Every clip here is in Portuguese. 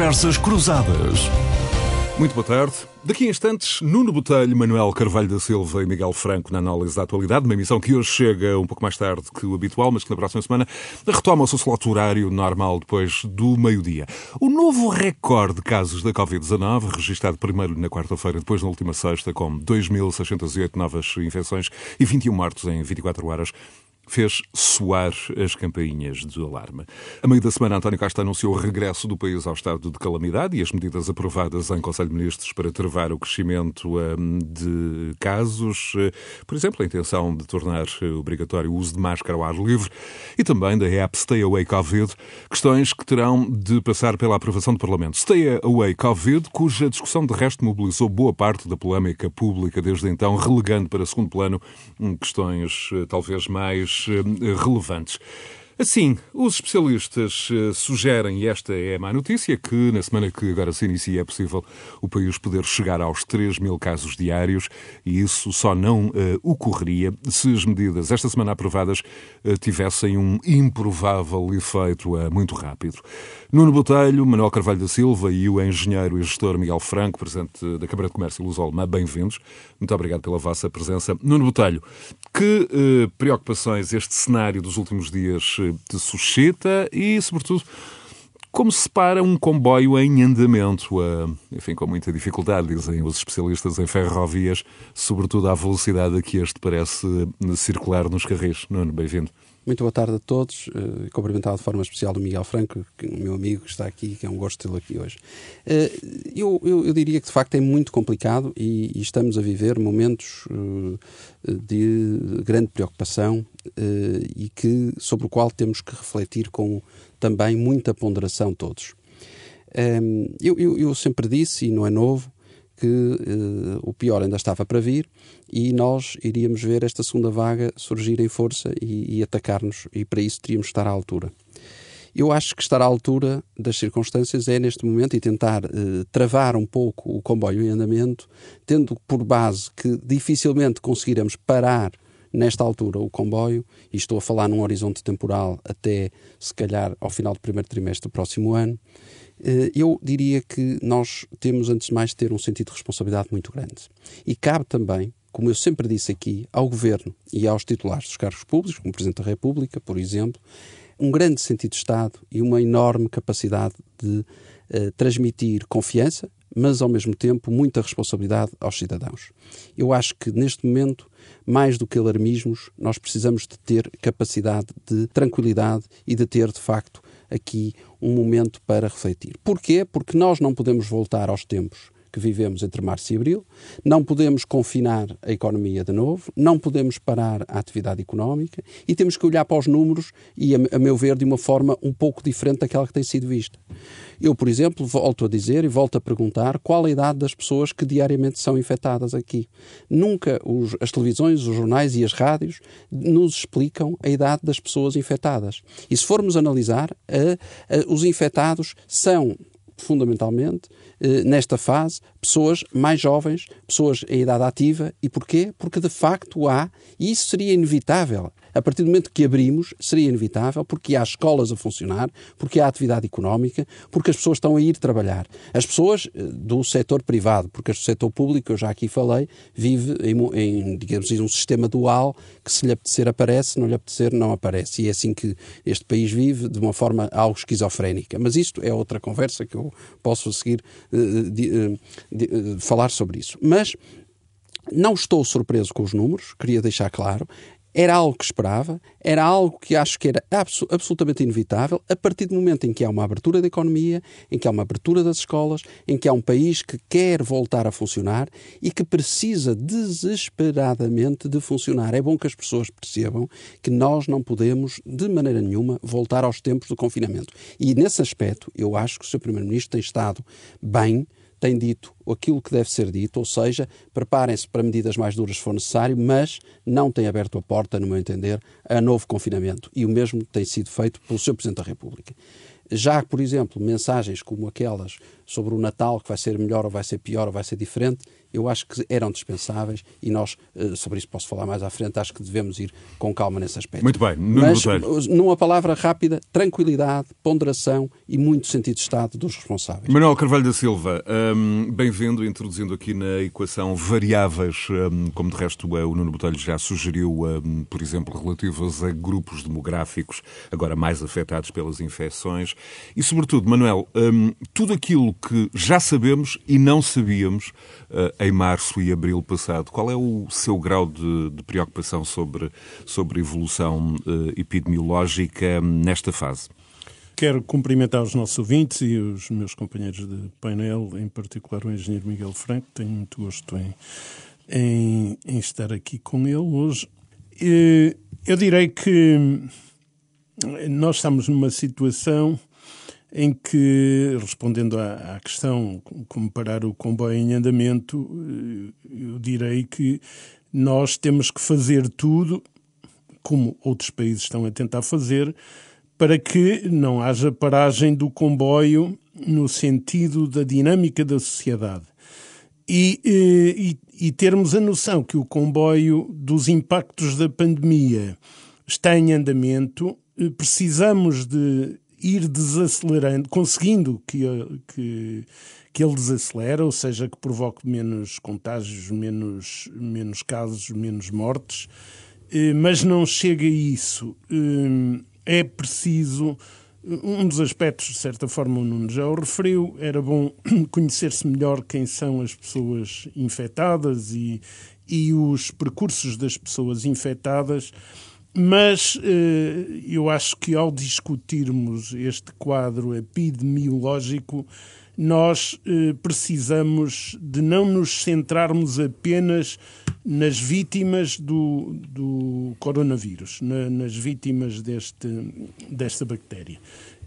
Conversas Cruzadas. Muito boa tarde. Daqui a instantes, Nuno Botelho, Manuel Carvalho da Silva e Miguel Franco na análise da atualidade, uma emissão que hoje chega um pouco mais tarde que o habitual, mas que na próxima semana retoma o seu slot horário normal depois do meio-dia. O novo recorde de casos da Covid-19, registado primeiro na quarta-feira, depois na última sexta, com 2.608 novas infecções e 21 mortos em 24 horas, fez soar as campainhas de alarme. A meio da semana, António Costa anunciou o regresso do país ao estado de calamidade e as medidas aprovadas em Conselho de Ministros para travar o crescimento hum, de casos, eh, por exemplo, a intenção de tornar obrigatório o uso de máscara ao ar livre e também da app Stay Away Covid, questões que terão de passar pela aprovação do Parlamento. Stay Away Covid, cuja discussão de resto mobilizou boa parte da polémica pública desde então, relegando para segundo plano hum, questões eh, talvez mais relevantes. Assim, os especialistas uh, sugerem, e esta é a má notícia, que na semana que agora se inicia é possível o país poder chegar aos 3 mil casos diários e isso só não uh, ocorreria se as medidas esta semana aprovadas uh, tivessem um improvável efeito muito rápido. Nuno Botelho, Manuel Carvalho da Silva e o engenheiro e gestor Miguel Franco, presidente da Câmara de Comércio Luz Alemã, bem-vindos. Muito obrigado pela vossa presença. Nuno Botelho, que preocupações este cenário dos últimos dias de suscita e, sobretudo, como se para um comboio em andamento, enfim, com muita dificuldade, dizem os especialistas em ferrovias, sobretudo à velocidade a que este parece circular nos carris. Nuno, bem-vindo. Muito boa tarde a todos. Uh, de forma especial o Miguel Franco, que, meu amigo que está aqui, que é um gosto tê-lo aqui hoje. Uh, eu, eu, eu, diria que de facto é muito complicado e, e estamos a viver momentos uh, de grande preocupação e que, sobre o qual temos que refletir com também muita ponderação todos. eu, eu, eu sempre disse, e não é novo, que uh, o pior ainda estava para vir e nós iríamos ver esta segunda vaga surgir em força e, e atacar-nos, e para isso teríamos de estar à altura. Eu acho que estar à altura das circunstâncias é neste momento e tentar uh, travar um pouco o comboio em andamento, tendo por base que dificilmente conseguiremos parar nesta altura o comboio, e estou a falar num horizonte temporal até se calhar ao final do primeiro trimestre do próximo ano, eh, eu diria que nós temos, antes de mais, de ter um sentido de responsabilidade muito grande. E cabe também, como eu sempre disse aqui, ao Governo e aos titulares dos cargos públicos, como Presidente da República, por exemplo, um grande sentido de Estado e uma enorme capacidade de uh, transmitir confiança, mas ao mesmo tempo muita responsabilidade aos cidadãos. Eu acho que neste momento, mais do que alarmismos, nós precisamos de ter capacidade de tranquilidade e de ter, de facto, aqui um momento para refletir. Porquê? Porque nós não podemos voltar aos tempos que vivemos entre março e abril, não podemos confinar a economia de novo, não podemos parar a atividade económica e temos que olhar para os números e, a meu ver, de uma forma um pouco diferente daquela que tem sido vista. Eu, por exemplo, volto a dizer e volto a perguntar qual a idade das pessoas que diariamente são infectadas aqui. Nunca os, as televisões, os jornais e as rádios nos explicam a idade das pessoas infectadas. E se formos analisar, a, a, os infectados são fundamentalmente, nesta fase, pessoas mais jovens, pessoas em idade ativa. E porquê? Porque de facto há, e isso seria inevitável, a partir do momento que abrimos, seria inevitável, porque há escolas a funcionar, porque há atividade económica, porque as pessoas estão a ir trabalhar. As pessoas eh, do setor privado, porque o setor público, eu já aqui falei, vive em, em digamos assim, um sistema dual que se lhe apetecer aparece, se não lhe apetecer não aparece. E é assim que este país vive, de uma forma algo esquizofrénica. Mas isto é outra conversa que eu posso seguir de, uh, de, uh, falar sobre isso. Mas não estou surpreso com os números, queria deixar claro. Era algo que esperava, era algo que acho que era absolutamente inevitável, a partir do momento em que há uma abertura da economia, em que há uma abertura das escolas, em que há um país que quer voltar a funcionar e que precisa desesperadamente de funcionar. É bom que as pessoas percebam que nós não podemos, de maneira nenhuma, voltar aos tempos do confinamento. E nesse aspecto, eu acho que o Sr. Primeiro-Ministro tem estado bem tem dito aquilo que deve ser dito, ou seja, preparem-se para medidas mais duras se for necessário, mas não tem aberto a porta, no meu entender, a novo confinamento. E o mesmo tem sido feito pelo Sr. Presidente da República. Já, por exemplo, mensagens como aquelas sobre o Natal, que vai ser melhor ou vai ser pior ou vai ser diferente, eu acho que eram dispensáveis e nós, eh, sobre isso posso falar mais à frente, acho que devemos ir com calma nesse aspecto. Muito bem, Nuno Mas, Botelho. numa palavra rápida, tranquilidade, ponderação e muito sentido de Estado dos responsáveis. Manuel Carvalho da Silva, hum, bem-vindo, introduzindo aqui na equação variáveis, hum, como de resto eh, o Nuno Botelho já sugeriu, hum, por exemplo, relativas a grupos demográficos agora mais afetados pelas infecções e, sobretudo, Manuel, hum, tudo aquilo que já sabemos e não sabíamos eh, em março e abril passado, qual é o seu grau de, de preocupação sobre, sobre a evolução eh, epidemiológica hum, nesta fase? Quero cumprimentar os nossos ouvintes e os meus companheiros de painel, em particular o engenheiro Miguel Franco. Tenho muito gosto em, em, em estar aqui com ele hoje. Eh, Eu direi que nós estamos numa situação em que, respondendo à, à questão como parar o comboio em andamento, eh, eu direi que nós temos que fazer tudo, como outros países estão a tentar fazer, para que não haja paragem do comboio no sentido da dinâmica da sociedade. E, eh, e, e, termos a noção que o comboio dos impactos da pandemia está em andamento, eh, precisamos de ir desacelerando, conseguindo que, que, que ele desacelere, ou seja, que provoque menos contágios, menos, menos casos, menos mortes, eh, mas não chega a isso. É preciso. Um dos aspectos, de certa forma, o Nuno já o referiu, era bom conhecer-se melhor quem são as pessoas infectadas e, e os percursos das pessoas infectadas, mas eh, eu acho que ao discutirmos este quadro epidemiológico, nós eh, precisamos de não nos centrarmos apenas nas vítimas do, do coronavírus, na, nas vítimas deste, desta bactéria.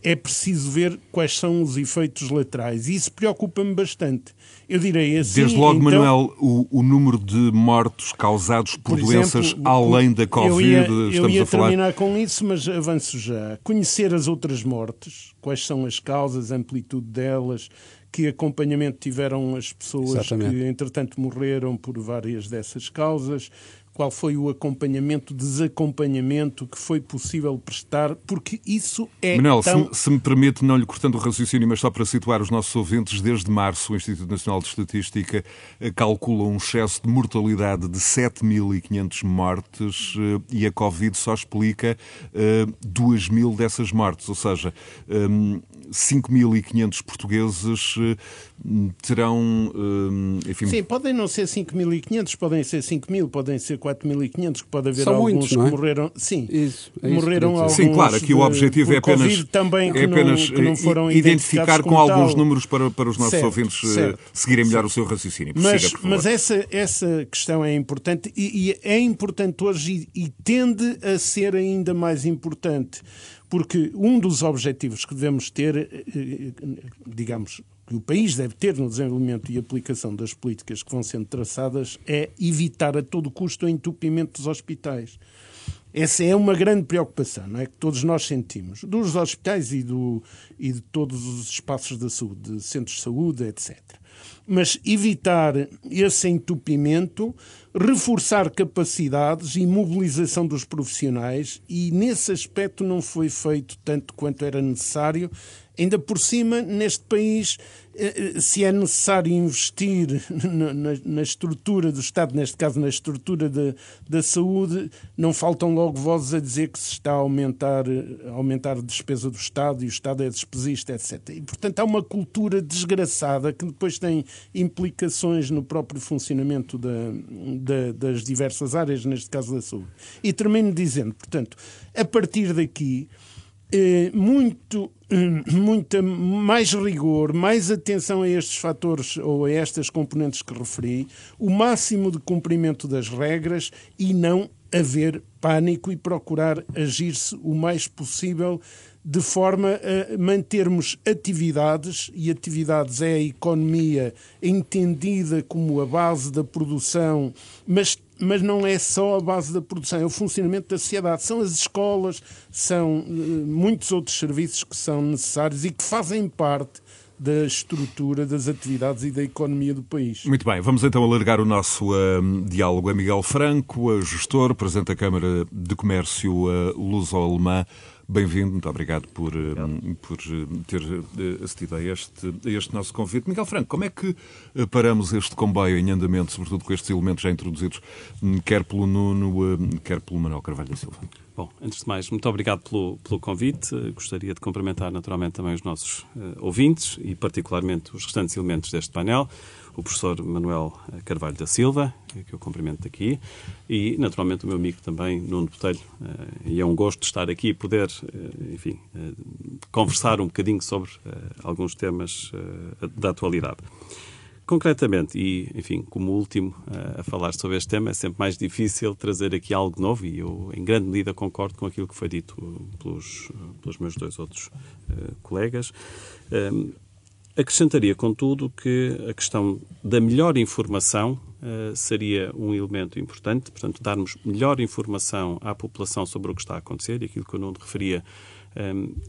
É preciso ver quais são os efeitos laterais. E isso preocupa-me bastante. Eu direi assim. Desde logo, então, Manuel, o, o, número de mortos causados por, por doenças exemplo, além da Covid, eu ia, estamos eu ia a falar. terminar com isso, mas avanço já. Conhecer as outras mortes, quais são as causas, a amplitude delas, que acompanhamento tiveram as pessoas Exatamente. que, entretanto, morreram por várias dessas causas, qual foi o acompanhamento, desacompanhamento que foi possível prestar, porque isso é Manel, tão... se, se, me permite, não lhe cortando o raciocínio, mas só para situar os nossos ouvintes, desde março o Instituto Nacional de Estatística eh, calcula um excesso de mortalidade de 7.500 mortes eh, e a Covid só explica uh, 2.000 dessas mortes, ou seja, um, 5.500 portugueses uh, terão, um, enfim... Sim, podem não ser 5.500, podem ser 5.000, podem ser 4.500, que pode haver São alguns muitos, que é? morreram. Sim, Isso, é isso morreram alguns. Sim, claro, aqui o objetivo é apenas, também é apenas não, que não foram eh, identificar identificados com alguns tal. números para, para os nossos Certo, ouvintes eh, certo, seguirem melhor o seu raciocínio. Prossiga, Mas, por favor. mas essa, essa questão é importante e, e é importante hoje e, e tende a ser ainda mais importante, porque um dos objetivos que devemos ter, eh, eh, digamos, que o país deve ter no desenvolvimento e aplicação das políticas que vão sendo traçadas é evitar a todo custo o entupimento dos hospitais. Essa é uma grande preocupação, não é? Que todos nós sentimos, dos hospitais e, do, e de todos os espaços da saúde, de centros de saúde, etc. Mas evitar esse entupimento, reforçar capacidades e mobilização dos profissionais, e nesse aspecto não foi feito tanto quanto era necessário. Ainda por cima, neste país, eh, eh, se é necessário investir na, estrutura do Estado, neste caso na estrutura da, da saúde, não faltam logo vozes a dizer que se está a aumentar, eh, a aumentar a despesa do Estado e o Estado é despesista, etc. E, portanto, há uma cultura desgraçada que depois tem implicações no próprio funcionamento da- da- das diversas áreas, neste caso da saúde. E termino dizendo, portanto, a partir daqui muito, eh, muita mais rigor, mais atenção a estes fatores ou a estas componentes que referi, o máximo de cumprimento das regras e não haver pânico e procurar agir-se o mais possível de forma a mantermos atividades, e atividades é a economia entendida como a base da produção, mas mas não é só a base da produção, é o funcionamento da sociedade. São as escolas, são muitos outros serviços que são necessários e que fazem parte da estrutura das atividades e da economia do país. Muito bem, vamos então alargar o nosso uh, diálogo a Miguel Franco, gestor, Presidente da Câmara de Comércio uh, Luso-Alemã. Bem-vindo, muito obrigado por, uh, por ter assistido a este, a este nosso convite. Miguel Franco, como é que paramos este comboio em andamento, sobretudo com estes elementos já introduzidos, hum, quer pelo Nuno, quer pelo Manuel Carvalho da Silva? Bom, antes de mais, muito obrigado pelo, pelo convite. Gostaria de cumprimentar naturalmente também os nossos uh, ouvintes e particularmente os restantes elementos deste painel, o professor Manuel Carvalho da Silva, que eu cumprimento aqui, e naturalmente o meu amigo também, Nuno Botelho. Uh, e é um gosto estar aqui e poder, enfim, conversar um bocadinho sobre alguns temas da atualidade. Concretamente, e enfim, como último a falar sobre este tema, é sempre mais difícil trazer aqui algo novo e eu, em grande medida, concordo com aquilo que foi dito pelos, pelos meus dois outros uh, colegas. Um, ehm, acrescentaria, contudo, que a questão da melhor informação uh, seria um elemento importante, portanto, darmos melhor informação à população sobre o que está a acontecer e aquilo que eu não referia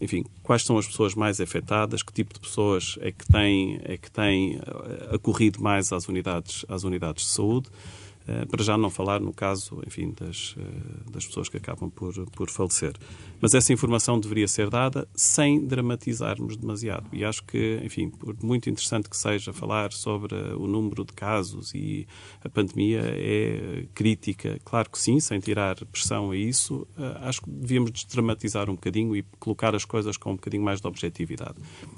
enfim, quais são as pessoas mais afetadas, que tipo de pessoas é que têm, é que têm eh, acorrido mais às unidades, às unidades de saúde. Eh, para já não falar no caso, enfim, das, eh, das pessoas que acabam por, por falecer. Mas essa informação deveria ser dada sem dramatizarmos demasiado. E acho que, enfim, por muito interessante que seja falar sobre o número de casos e a pandemia é crítica, claro que sim, sem tirar pressão a isso, eh, acho que devíamos desdramatizar um bocadinho e colocar as coisas com um bocadinho mais de objetividade.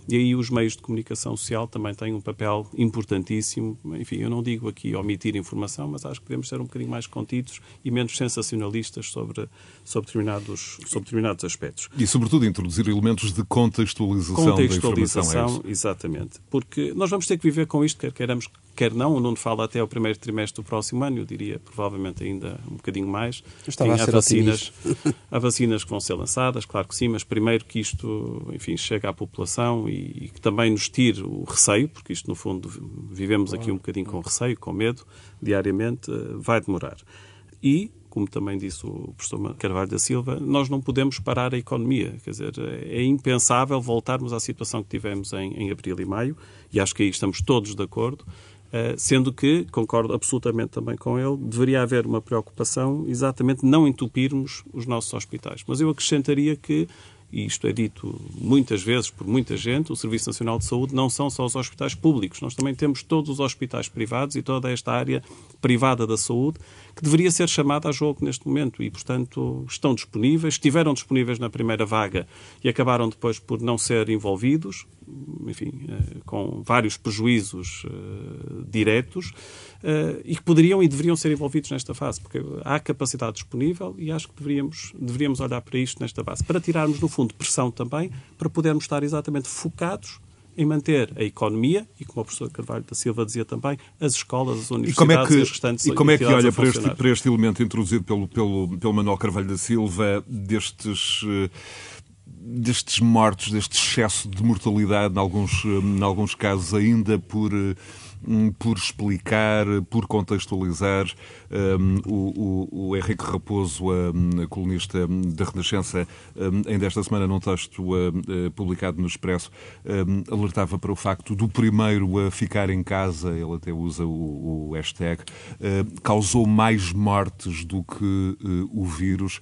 E aí os meios de comunicação social também têm um papel importantíssimo. Enfim, eu não digo aqui omitir informação, mas acho que devemos ser um bocadinho mais contidos e menos sensacionalistas sobre, sobre, determinados, sobre determinados aspectos. E, sobretudo, introduzir elementos de contextualização, contextualização da informação. É exatamente. Porque nós vamos ter que viver com isto, quer queiramos, quer não. O Nuno fala até o primeiro trimestre do próximo ano, eu diria provavelmente ainda um bocadinho mais. Estava a há vacinas, há vacinas que vão ser lançadas, claro que sim, mas primeiro que isto, enfim, chegue à população e, e que também nos tire o receio, porque isto, no fundo, vivemos aqui um bocadinho com receio, com medo, diariamente, eh, vai demorar. E como também disse o professor Carvalho da Silva, nós não podemos parar a economia. Quer dizer, é impensável voltarmos à situação que tivemos em, em abril e maio, e acho que aí estamos todos de acordo, sendo que, concordo absolutamente também com ele, deveria haver uma preocupação exatamente não entupirmos os nossos hospitais. Mas eu acrescentaria que e isto é dito muitas vezes por muita gente, o Serviço Nacional de Saúde não são só os hospitais públicos, nós também temos todos os hospitais privados e toda esta área privada da saúde que deveria ser chamada a jogo neste momento e, portanto, estão disponíveis, estiveram disponíveis na primeira vaga e acabaram depois por não ser envolvidos, enfim, eh, com vários prejuízos uh, diretos uh, e que poderiam e deveriam ser envolvidos nesta fase, porque há capacidade disponível e acho que deveríamos, deveríamos olhar para isto nesta fase, para tirarmos, no fundo, pressão também, para podermos estar exatamente focados em manter a economia e, como o professor Carvalho da Silva dizia também, as escolas, as universidades e, como é que, as restantes E como é que olha para este, para este elemento introduzido pelo, pelo, pelo Manuel Carvalho da Silva destes destes mortos, deste excesso de mortalidade, em alguns, em alguns casos ainda por Hum, por explicar, por contextualizar. O, o, o, Henrique Raposo, um, colunista da Renascença, ainda esta semana, num texto uh, publicado no Expresso, alertava para o facto do primeiro a ficar em casa, ele até usa o, o hashtag, uh, causou mais mortes do que uh, o vírus.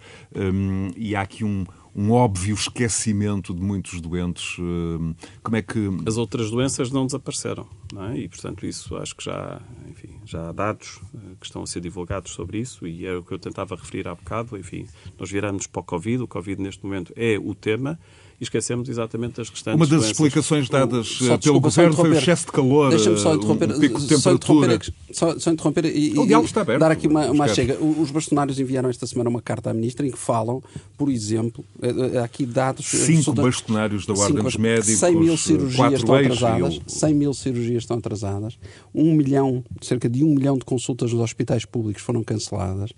e há aqui um um óbvio esquecimento de muitos doentes. Hum, como é que. As outras doenças não desapareceram, não é? E, portanto, isso acho que já, enfim, já há dados eh, que estão a ser divulgados sobre isso e é o que eu tentava referir há bocado. Enfim, nós viramos para o Covid, o Covid neste momento é o tema e esquecemos exatamente as restantes Uma das explicações dadas o, eh, pelo Governo foi o excesso de calor, Deixa-me só interromper, um pico de temperatura. Só, só interromper e, o diálogo está aberto, dar aqui uma, uma chega. Os bastonários enviaram esta semana uma carta à Ministra em que falam, por exemplo, eh, eh, aqui dados... Cinco bastonários da Ordem dos Médicos, 100 mil cirurgias estão atrasadas, 100 mil cirurgias estão atrasadas, um milhão, cerca de um milhão de consultas nos hospitais públicos foram canceladas,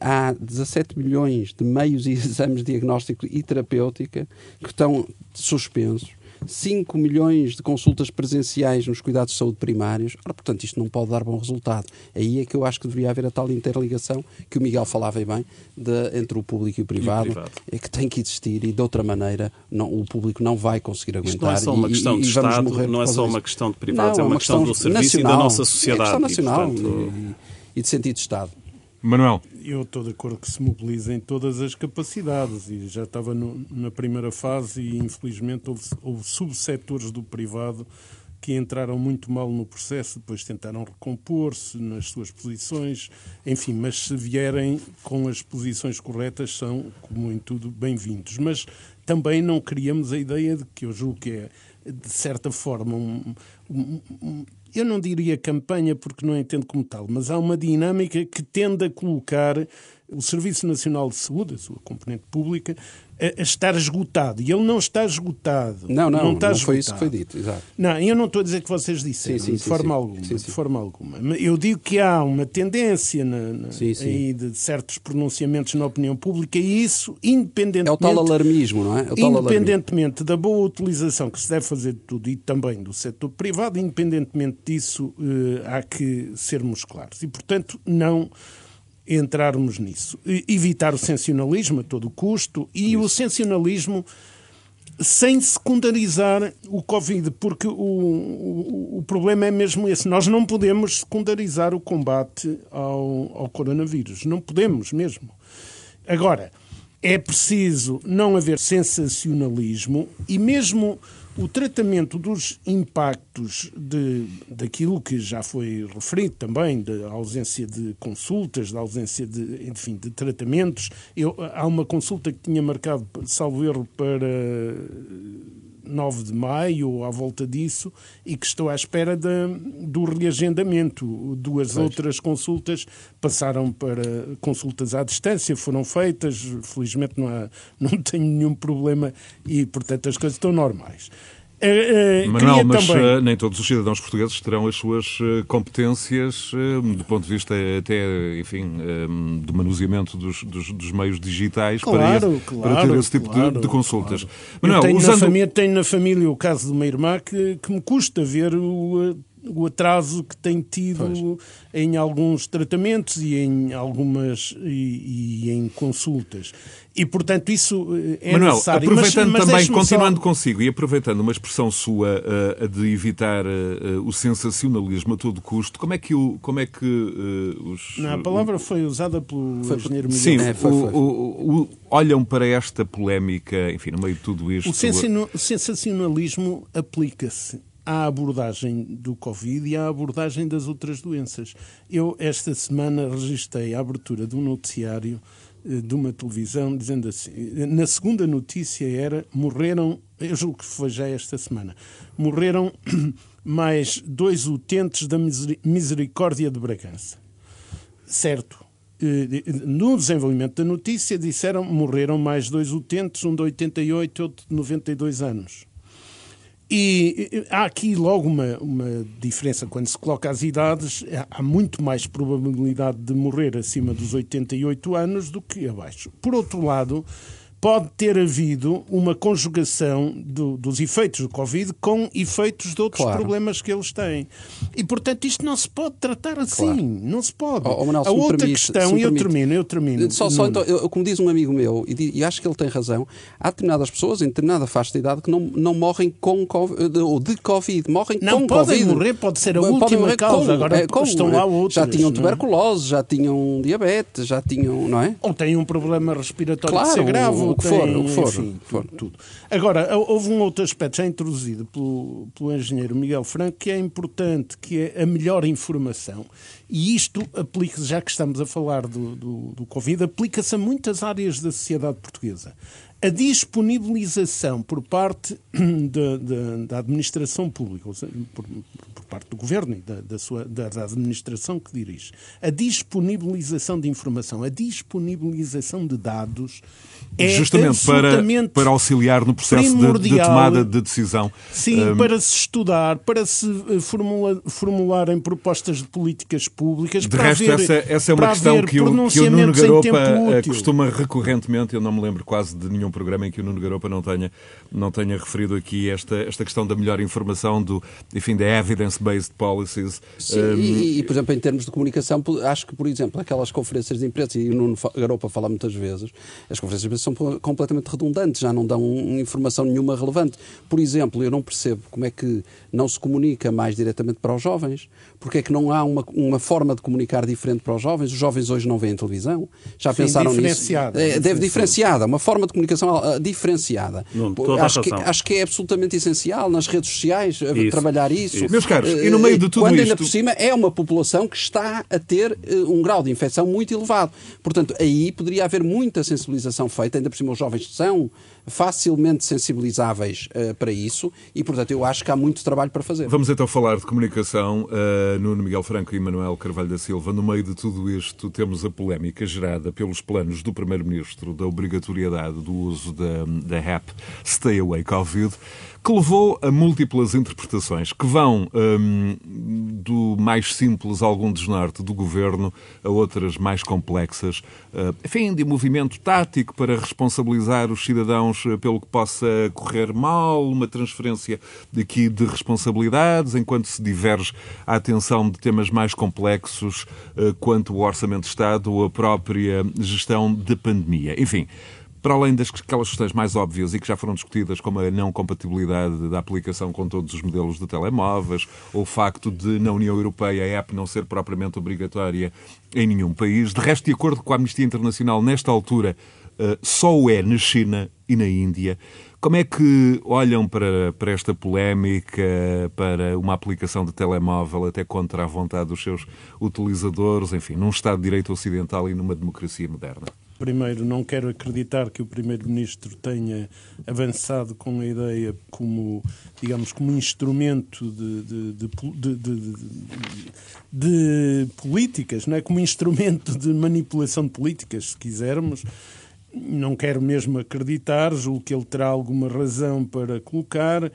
há 17 milhões de meios e exames de diagnóstico e terapêutica que estão suspensos. 5 milhões de consultas presenciais nos cuidados de saúde primários. Ora, portanto, isto não pode dar bom resultado. Aí é que eu acho que deveria haver a tal interligação que o Miguel falava bem de, entre o público e o privado, e o privado. é que tem que existir e de outra maneira não, o público não vai conseguir aguentar. Isto não é só uma questão e, de Estado, não é só uma questão de privados, não, é uma questão, questão do serviço nacional, e da nossa sociedade. É questão nacional e, portanto... e, e de sentido de Estado. Manuel. Eu estou de acordo que se mobilizem todas as capacidades e já estava no, na primeira fase e infelizmente houve, houve subsetores do privado que entraram muito mal no processo, depois tentaram recompor-se nas suas posições, enfim, mas se vierem com as posições corretas são, como em tudo, bem-vindos. Mas também não queríamos a ideia de que eu julgo que é, de certa forma, um, um, um eu não diria campanha porque não entendo como tal, mas há uma dinâmica que tende a colocar o Serviço Nacional de Saúde, a sua componente pública, a, a estar esgotado. E ele não está esgotado. Não, não, não, está não foi isso que foi dito. Exato. Não, eu não estou a dizer que vocês disseram, sim, sim, de, sim, forma Alguma, de forma alguma. Eu digo que há uma tendência na, na, aí de certos pronunciamentos na opinião pública e isso, independentemente... É o tal alarmismo, não é? é independentemente da boa utilização que se deve fazer de tudo e também do setor privado, independentemente disso, eh, há que sermos claros. E, portanto, não entrarmos nisso. Evitar o sensacionalismo a todo custo e Isso. o sensacionalismo sem secundarizar o Covid, porque o, o, o, problema é mesmo esse. Nós não podemos secundarizar o combate ao, ao coronavírus. Não podemos mesmo. Agora, é preciso não haver sensacionalismo e mesmo o tratamento dos impactos de, daquilo que já foi referido também, da ausência de consultas, da ausência de, enfim, de tratamentos. Eu, há uma consulta que tinha marcado, salvo erro, para 9 de maio ou à volta disso e que estou à espera de, do reagendamento. Duas pois. outras consultas passaram para consultas à distância, foram feitas, felizmente não, há, não tenho nenhum problema e, portanto, as coisas estão normais. Uh, uh, Manuel, mas também... uh, nem todos os cidadãos portugueses terão as suas competências do ponto de vista até, enfim, do manuseamento dos, dos, dos meios digitais claro, para, esse, claro, para ter esse tipo claro, de, de, consultas. Manuel, tenho, usando... na família, tenho na família o caso de uma irmã que, que me custa ver o o atraso que tem tido pois. em alguns tratamentos e em algumas e, e, em consultas. E, portanto, isso eh, é Manuel, necessário. aproveitando mas, mas também, continuando só... consigo e aproveitando uma expressão sua uh, de evitar uh, o sensacionalismo a todo custo, como é que, o, como é que uh, os... Não, a palavra foi usada pelo foi, engenheiro Miguel. Sim, é, foi, foi. O, o, olham para esta polémica, enfim, no meio de tudo isto... O sensacionalismo aplica-se à abordagem do Covid e à abordagem das outras doenças. Eu, esta semana, registrei a abertura de um noticiário eh, de uma televisão dizendo assim: na segunda notícia era morreram, eu julgo que foi já esta semana, morreram mais dois utentes da Misericórdia de Bragança. Certo. Eh, no desenvolvimento da notícia disseram morreram mais dois utentes, um de 88 e outro de 92 anos. E há aqui logo uma, uma diferença. Quando se coloca as idades, há muito mais probabilidade de morrer acima dos 88 anos do que abaixo. Por outro lado, pode ter havido uma conjugação do, dos efeitos do Covid com efeitos de outros claro. problemas que eles têm. E, portanto, isto não se pode tratar assim. Claro. Não se pode. Oh, oh, Manuel, a outra permite, questão, e eu termino, eu termino. Só, só então, eu, como diz um amigo meu, e, e, acho que ele tem razão, há determinadas pessoas em determinada faixa de idade que não, não morrem com COVID, ou de Covid, morrem não, com podem Covid. morrer, pode ser a podem última causa. Com, Agora é, com, estão lá outros. Já tinham é? tuberculose, já tinham diabetes, já tinham, não é? Ou têm um problema respiratório claro, que se agrava. O, que for, o que for enfim, for. tudo. Agora, houve um outro aspecto já introduzido pelo, pelo engenheiro Miguel Franco que é importante, que é a melhor informação. E isto aplica-se, já que estamos a falar do, do, do Covid, aplica-se a muitas áreas da sociedade portuguesa a disponibilização por parte de, de, da administração pública, seja, por, por, parte do governo e da, da, sua, da, da, administração que dirige, a disponibilização de informação, a disponibilização de dados é justamente para, para auxiliar no processo de, de, tomada de decisão. Sim, um, para se estudar, para se eh, formula, formularem propostas de políticas públicas. De resto, haver, essa, essa, é uma questão que o, que o Nuno Garopa eh, costuma recorrentemente, eu não me lembro quase de nenhum programa em que o Nuno Garopa não tenha, não tenha referido aqui esta, esta questão da melhor informação, do, enfim, da evidence-based policies. Sim, um... e, e, por exemplo, em termos de comunicação, acho que, por exemplo, aquelas conferências de imprensa, e o Nuno Garopa fala muitas vezes, as conferências de imprensa são completamente redundantes, já não dão informação nenhuma relevante. Por exemplo, eu não percebo como é que não se comunica mais diretamente para os jovens, porque é que não há uma, uma forma de comunicar diferente para os jovens. Os jovens hoje não veem televisão. Já Sim, pensaram diferenciada, nisso? É, deve diferenciada, uma forma de comunicação uh, diferenciada. Não, acho, que, acho que é absolutamente essencial nas redes sociais uh, isso, trabalhar isso. isso. Meus caros, e no meio de tudo quando isto... ainda por cima é uma população que está a ter uh, um grau de infecção muito elevado. Portanto, aí poderia haver muita sensibilização feita, ainda por cima os jovens são facilmente sensibilizáveis uh, para isso e, portanto, eu acho que há muito trabalho para fazer. Vamos então falar de comunicação. Uh, Nuno Miguel Franco e Manuel Carvalho da Silva, no meio de tudo isto, temos a polémica gerada pelos planos do Primeiro-Ministro da obrigatoriedade do uso da, da app Stay Away Covid que levou a múltiplas interpretações que vão um, do mais simples, algum desnorte do governo, a outras mais complexas, uh, enfim, de movimento tático para responsabilizar os cidadãos uh, pelo que possa correr mal, uma transferência daqui de responsabilidades, enquanto se diverge a atenção de temas mais complexos, uh, quanto o orçamento de Estado ou a própria gestão da pandemia. Enfim, para além das aquelas questões mais óbvias e que já foram discutidas, como a não compatibilidade da aplicação com todos os modelos de telemóveis, ou o facto de, na União Europeia, a app não ser propriamente obrigatória em nenhum país. De resto, de acordo com a Amnistia Internacional, nesta altura, eh, só o é na China e na Índia. Como é que olham para, para esta polémica, para uma aplicação de telemóvel até contra a vontade dos seus utilizadores, enfim, num Estado de Direito Ocidental e numa democracia moderna? Primeiro, não quero acreditar que o Primeiro-Ministro tenha avançado com a ideia como, digamos, como instrumento de, de, de, de, políticas, não é? como instrumento de manipulação de políticas, se quisermos não quero mesmo acreditar, julgo que ele terá alguma razão para colocar. Eh,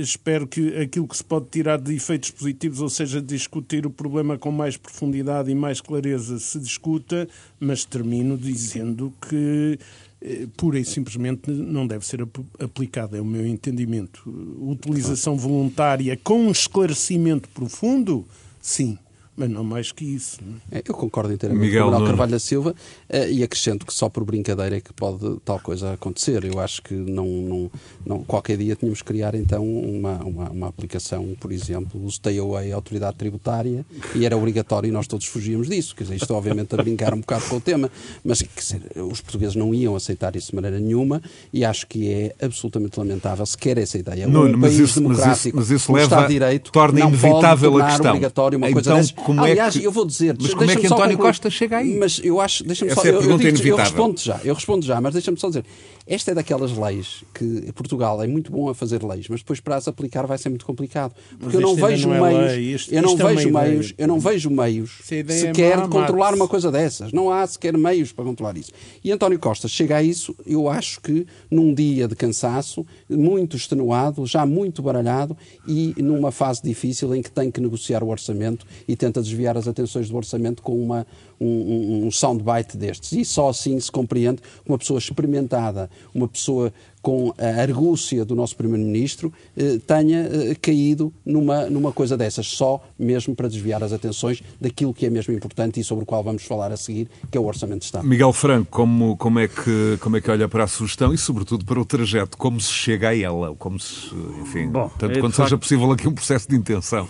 espero que aquilo que se pode tirar de efeitos positivos, ou seja, discutir o problema com mais profundidade e mais clareza, se discuta, mas termino dizendo que eh, pura e simplesmente não deve ser aplicada, é o meu entendimento. Utilização voluntária com esclarecimento profundo, sim mas não mais que isso. É? eu concordo inteiramente Miguel com o Manuel Carvalho da Silva uh, e acrescento que só por brincadeira é que pode tal coisa acontecer. Eu acho que não, não, não qualquer dia tínhamos que criar então uma, uma, uma, aplicação, por exemplo, o Stay Away, a autoridade tributária, e era obrigatório e nós todos fugíamos disso. Quer dizer, isto obviamente a brincar um bocado com o tema, mas dizer, os portugueses não iam aceitar isso de maneira nenhuma e acho que é absolutamente lamentável se quer essa ideia. Nuno, um país isso, democrático, mas isso, mas isso leva, Estado de Direito, torna inevitável a questão. obrigatório uma então, coisa dessas como Aliás, é que... eu vou dizer... Mas como é que António Costa chega aí? Mas eu acho... Deixa-me só... É eu, eu, digo, eu respondo já, eu respondo já, mas deixa-me só dizer. Esta é daquelas leis que Portugal é muito bom a fazer leis, mas depois para as aplicar vai ser muito complicado. Porque eu não vejo não é meios... Isto, eu não é vejo meios... Ideia. Eu não vejo meios sequer de controlar uma coisa dessas. Não há sequer meios para controlar isso. E António Costa chega a isso, eu acho que num dia de cansaço, muito extenuado, já muito baralhado e numa fase difícil em que tem que negociar o orçamento e tenta desviar as atenções do orçamento com uma, um, um soundbite destes. E só assim se compreende que uma pessoa experimentada, uma pessoa com a argúcia do nosso Primeiro-Ministro, eh, tenha eh, caído numa, numa coisa dessas, só mesmo para desviar as atenções daquilo que é mesmo importante e sobre o qual vamos falar a seguir, que é o Orçamento de Estado. Miguel Franco, como, como, é que, como é que olha para a sugestão e, sobretudo, para o trajeto, como se chega a ela, como se, enfim, Bom, tanto é, quanto seja facto... possível aqui um processo de intenção.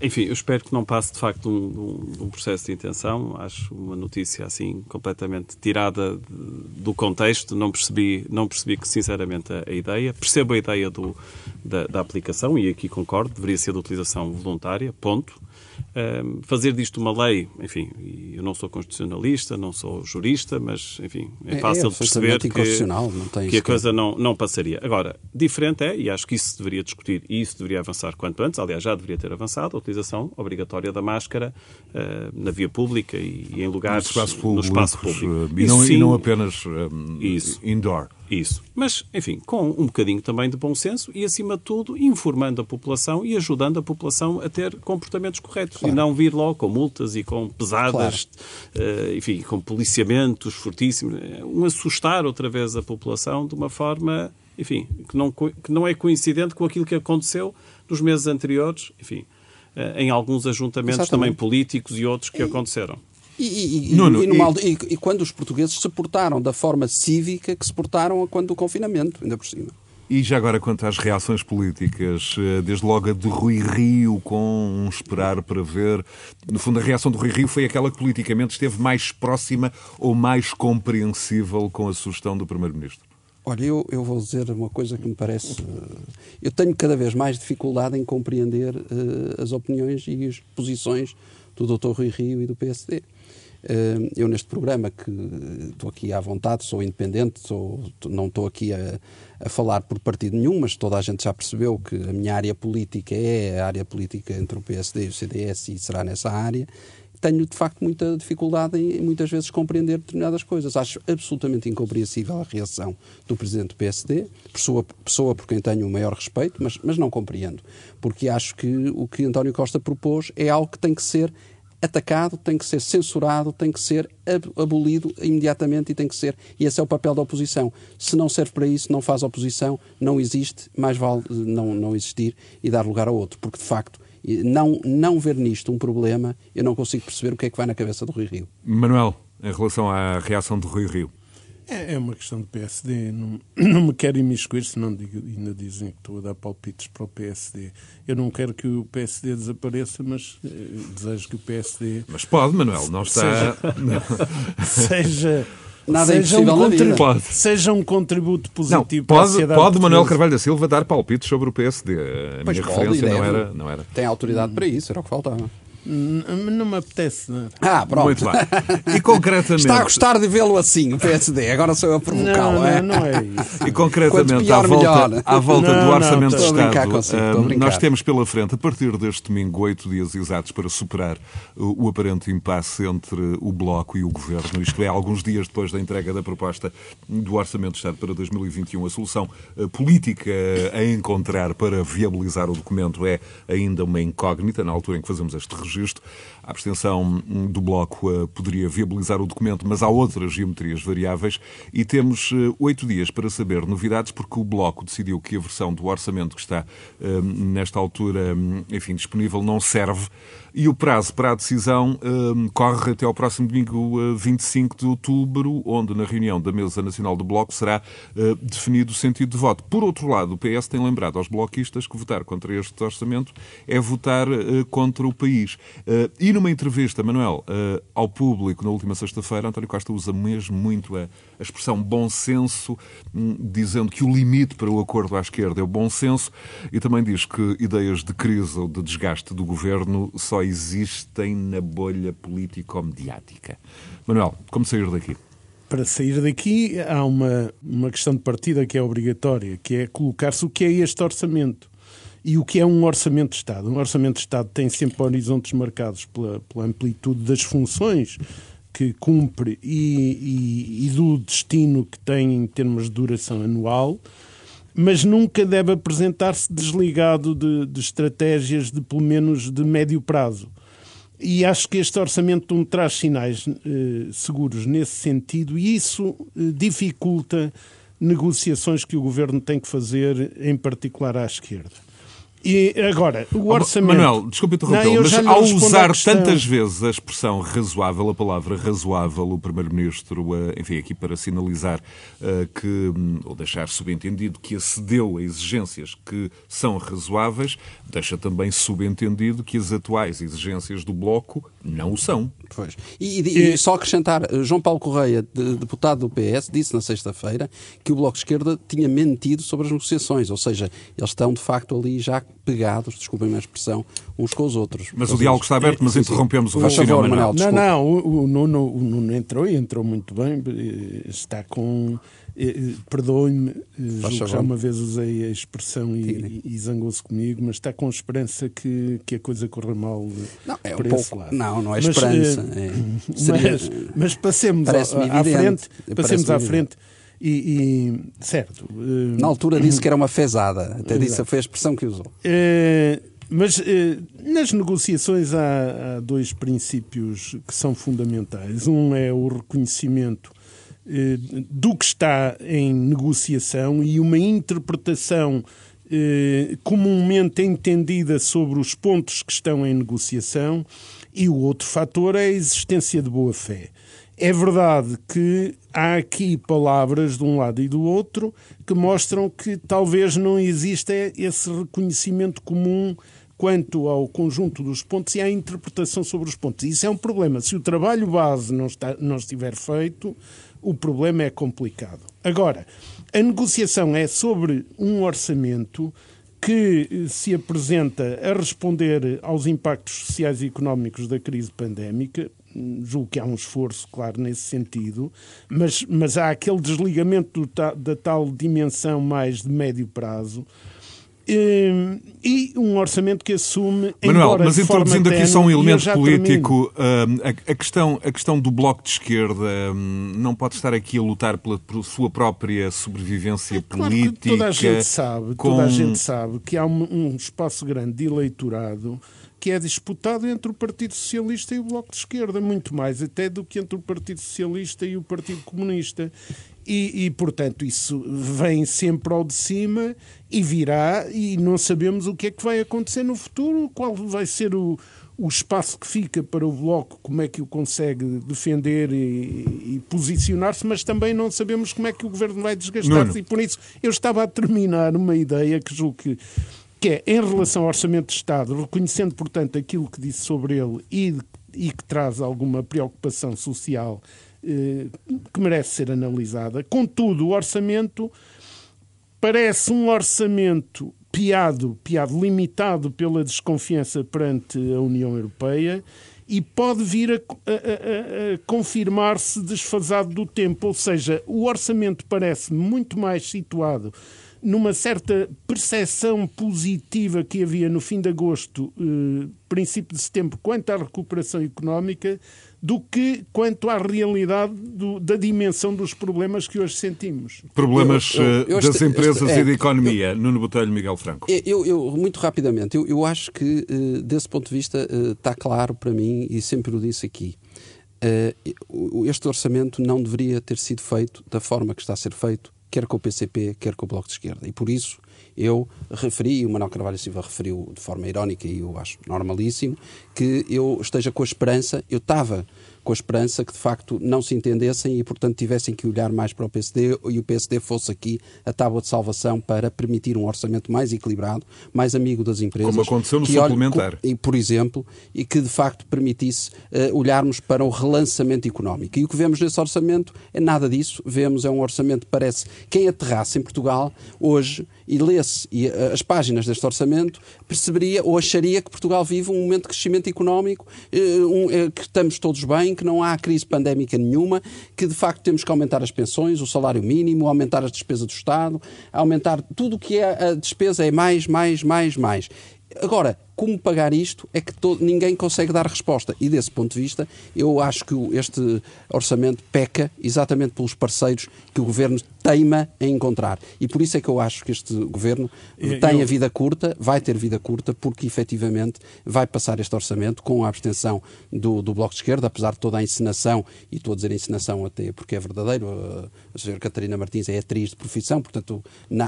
Enfim, eu espero que não passe de facto um, um, um, processo de intenção. Acho uma notícia assim completamente tirada de, do contexto. Não percebi, não percebi que sinceramente a, a ideia. Percebo a ideia do, da, da, aplicação e aqui concordo. Deveria ser de utilização voluntária. Ponto fazer disto uma lei, enfim, eu não sou constitucionalista, não sou jurista, mas, enfim, é, é fácil é, de perceber que, que a coisa não, não passaria. Agora, diferente é, e acho que isso se deveria discutir e isso deveria avançar quanto antes, aliás, já deveria ter avançado, a utilização obrigatória da máscara uh, na via pública e, e em lugares no espaço público. No espaço público. E, não, e não apenas um, isso. indoor. Isso. Mas, enfim, com um bocadinho também de bom senso e, acima de tudo, informando a população e ajudando a população a ter comportamentos corretos. Claro. E não vir logo com multas e com pesadas, claro. uh, enfim, com policiamentos fortíssimos. Um assustar outra vez a população de uma forma, enfim, que não, que não é coincidente com aquilo que aconteceu nos meses anteriores, enfim, uh, em alguns ajuntamentos Exatamente. também políticos e outros que e... aconteceram. E, e, Nuno, e, numa, e... e, quando os portugueses se portaram da forma cívica que se portaram quando do confinamento, ainda por cima. E já agora, quanto às reações políticas, eh, desde logo a de Rui Rio, com um esperar para ver. No fundo, a reação do Rui Rio foi aquela que politicamente esteve mais próxima ou mais compreensível com a sugestão do Primeiro-Ministro. Olha, eu, eu vou dizer uma coisa que me parece. Eh, eu tenho cada vez mais dificuldade em compreender uh, as opiniões e as posições do Dr. Rui Rio e do PSD. Eh, eu, neste programa, que estou aqui à vontade, sou independente, sou, não estou aqui a, a, falar por partido nenhum, mas toda a gente já percebeu que a minha área política é a área política entre o PSD e o CDS e será nessa área. Tenho, de facto, muita dificuldade em, muitas vezes, compreender determinadas coisas. Acho absolutamente incompreensível a reação do Presidente do PSD, pessoa, pessoa por quem tenho o maior respeito, mas, mas não compreendo. Porque acho que o que António Costa propôs é algo que tem que ser atacado, tem que ser censurado, tem que ser abolido imediatamente e tem que ser. E esse é o papel da oposição. Se não serve para isso, não faz oposição, não existe, mais vale eh, não, não existir e dar lugar a outro. Porque, de facto, não, não ver nisto um problema, eu não consigo perceber o que é que vai na cabeça do Rui Rio. Manuel, em relação à reação do Rui Rio. É, é uma questão do PSD. Não, não me quero imiscuir, senão digo, ainda dizem que estou a dar palpites para o PSD. Eu não quero que o PSD desapareça, mas eh, desejo que o PSD. Mas pode, Manuel, não está. Seja. seja Nada seja, é um contributo, seja um contributo positivo não, pode, para a Pode Manuel Carvalho da Silva dar palpites sobre o PSD. A pois minha pode, referência não era, não era. Tem autoridade para isso, era o que faltava. Não me apetece. Não. Ah, pronto. Muito bem. E concretamente. Está a gostar de vê-lo assim, o PSD. Agora sou eu a provocá-lo, é? Não, não é isso. E concretamente, pior, à volta, à volta não, do Orçamento não, de Estado, consigo, nós temos pela frente, a partir deste domingo, oito dias exatos para superar o, o aparente impasse entre o Bloco e o Governo. Isto é, alguns dias depois da entrega da proposta do Orçamento de Estado para 2021, a solução eh, política a encontrar para viabilizar o documento é ainda uma incógnita, na altura em que fazemos este registro registro. A abstenção do Bloco uh, poderia viabilizar o documento, mas há outras geometrias variáveis e temos uh, oito dias para saber novidades, porque o Bloco decidiu que a versão do orçamento que está uh, nesta altura, um, enfim, disponível não serve e o prazo para a decisão um, corre até ao próximo domingo, uh, 25 de outubro, onde na reunião da Mesa Nacional do Bloco será definido o sentido de voto. Por outro lado, o PS tem lembrado aos bloquistas que votar contra este orçamento é votar contra o país. E numa entrevista, Manuel, uh, ao público na última sexta-feira, António Costa usa mesmo muito a, a expressão bom senso, um, dizendo que o limite para o acordo à esquerda é o bom senso e também diz que ideias de crise ou de desgaste do governo só existem na bolha político-mediática. Manuel, como sair daqui? Para sair daqui há uma, uma questão de partida que é obrigatória, que é colocar-se o que é este orçamento e o que é um orçamento de Estado. Um orçamento de Estado tem sempre horizontes marcados pela, pela amplitude das funções que cumpre e, e, e, do destino que tem em termos de duração anual mas nunca deve apresentar-se desligado de, de, estratégias de pelo menos de médio prazo. E acho que este orçamento não traz sinais eh, seguros nesse sentido e isso eh, dificulta negociações que o governo tem que fazer, em particular à esquerda. E agora, o orçamento. Manuel, desculpe interromper, mas ao usar tantas vezes a expressão razoável, a palavra razoável, o Primeiro-Ministro, eh, enfim, aqui para sinalizar uh, que, hum, ou deixar subentendido que acedeu a exigências que são razoáveis, deixa também subentendido que as atuais exigências do Bloco não o são. Pois. E, e, e só acrescentar, eh, João Paulo Correia, de, deputado do PS, disse na sexta-feira que o Bloco de Esquerda tinha mentido sobre as negociações, ou seja, eles estão de facto ali já pegados, desculpem a expressão, uns com os outros. Mas o diálogo está aberto, mas interrompemos o raciocínio. Não, não, o, o, Nuno, o Nuno entrou e entrou muito bem, eh, está com eh, perdoe-me, já uma vez usei a expressão e, e zangou-se comigo, mas está com esperança que, que a coisa corra mal não, é um pouco, lado. Não, não é esperança. Mas, é, seria, mas, mas passemos à, à frente, passemos à frente E, e, certo. Na altura disse que era uma fezada, até disse, foi a expressão que usou. Mas eh, nas negociações há, há, dois princípios que são fundamentais. Um é o reconhecimento eh, do que está em negociação e uma interpretação eh, comumente entendida sobre os pontos que estão em negociação. E o outro fator é a existência de boa-fé. É verdade que há aqui palavras de um lado e do outro que mostram que talvez não exista esse reconhecimento comum quanto ao conjunto dos pontos e à interpretação sobre os pontos. Isso é um problema. Se o trabalho base não, está, não estiver feito, o problema é complicado. Agora, a negociação é sobre um orçamento que se apresenta a responder aos impactos sociais e económicos da crise pandémica, julgo que há um esforço, claro, nesse sentido, mas, mas há aquele desligamento do, da tal dimensão mais de médio prazo. Hum, e um orçamento que assume. Manuel, mas introduzindo aqui só um elemento político, hum, a, a, questão, a questão do Bloco de Esquerda hum, não pode estar aqui a lutar pela, pela sua própria sobrevivência é claro política. toda a gente sabe, com... toda a gente sabe que há um, um espaço grande de eleitorado que é disputado entre o Partido Socialista e o Bloco de Esquerda, muito mais até do que entre o Partido Socialista e o Partido Comunista. E, e, portanto, isso vem sempre ao de cima e virá, e não sabemos o que é que vai acontecer no futuro, qual vai ser o, o espaço que fica para o Bloco, como é que o consegue defender e, e posicionar-se, mas também não sabemos como é que o Governo vai desgastar-se. E por isso eu estava a terminar uma ideia que julgo que que é em relação ao Orçamento de Estado, reconhecendo, portanto, aquilo que disse sobre ele e, e que traz alguma preocupação social que merece ser analisada. Contudo, o orçamento parece um orçamento piado, piado, limitado pela desconfiança perante a União Europeia e pode vir a, a, a, a confirmar-se desfasado do tempo. Ou seja, o orçamento parece muito mais situado numa certa percepção positiva que havia no fim de agosto, eh, princípio de setembro, quanto à recuperação económica, do que quanto à realidade do, da dimensão dos problemas que hoje sentimos. Problemas eu, eu, eu, das empresas este, é, e da economia. Nuno Botelho, Miguel Franco. Eu, muito rapidamente, eu, acho que eh, desse ponto de vista eh, está claro para mim, e sempre o disse aqui, eh, este orçamento não deveria ter sido feito da forma que está a ser feito quer com o PCP, quer com o Bloco de Esquerda. E por isso eu referi, o Manuel Carvalho Silva referiu de forma irónica, e eu acho normalíssimo, que eu esteja com a esperança, eu estava com a esperança que de facto não se entendessem e, portanto, tivessem que olhar mais para o PSD e o PSD fosse aqui a tábua de salvação para permitir um orçamento mais equilibrado, mais amigo das empresas. Como aconteceu no suplementar. E, por exemplo, e que de facto permitisse uh, olharmos para o relançamento económico. E o que vemos nesse orçamento é nada disso. Vemos é um orçamento, parece, quem aterrasse em Portugal hoje e lesse eh, as páginas deste orçamento, perceberia ou acharia que Portugal vive um momento de crescimento económico, uh, um, que estamos todos bem, que não há crise pandémica nenhuma, que de facto temos que aumentar as pensões, o salário mínimo, aumentar as despesas do Estado, aumentar tudo o que é a despesa é mais, mais, mais, mais. Agora, como pagar isto é que todo, ninguém consegue dar resposta. E desse ponto de vista, eu acho que este orçamento peca exatamente pelos parceiros que o governo teima em encontrar. E por isso é que eu acho que este governo eu, tem a vida curta, vai ter vida curta, porque efetivamente vai passar este orçamento com a abstenção do, do Bloco de Esquerda, apesar de toda a encenação, e estou a dizer encenação até porque é verdadeiro, a, senhora Catarina Martins é atriz de profissão, portanto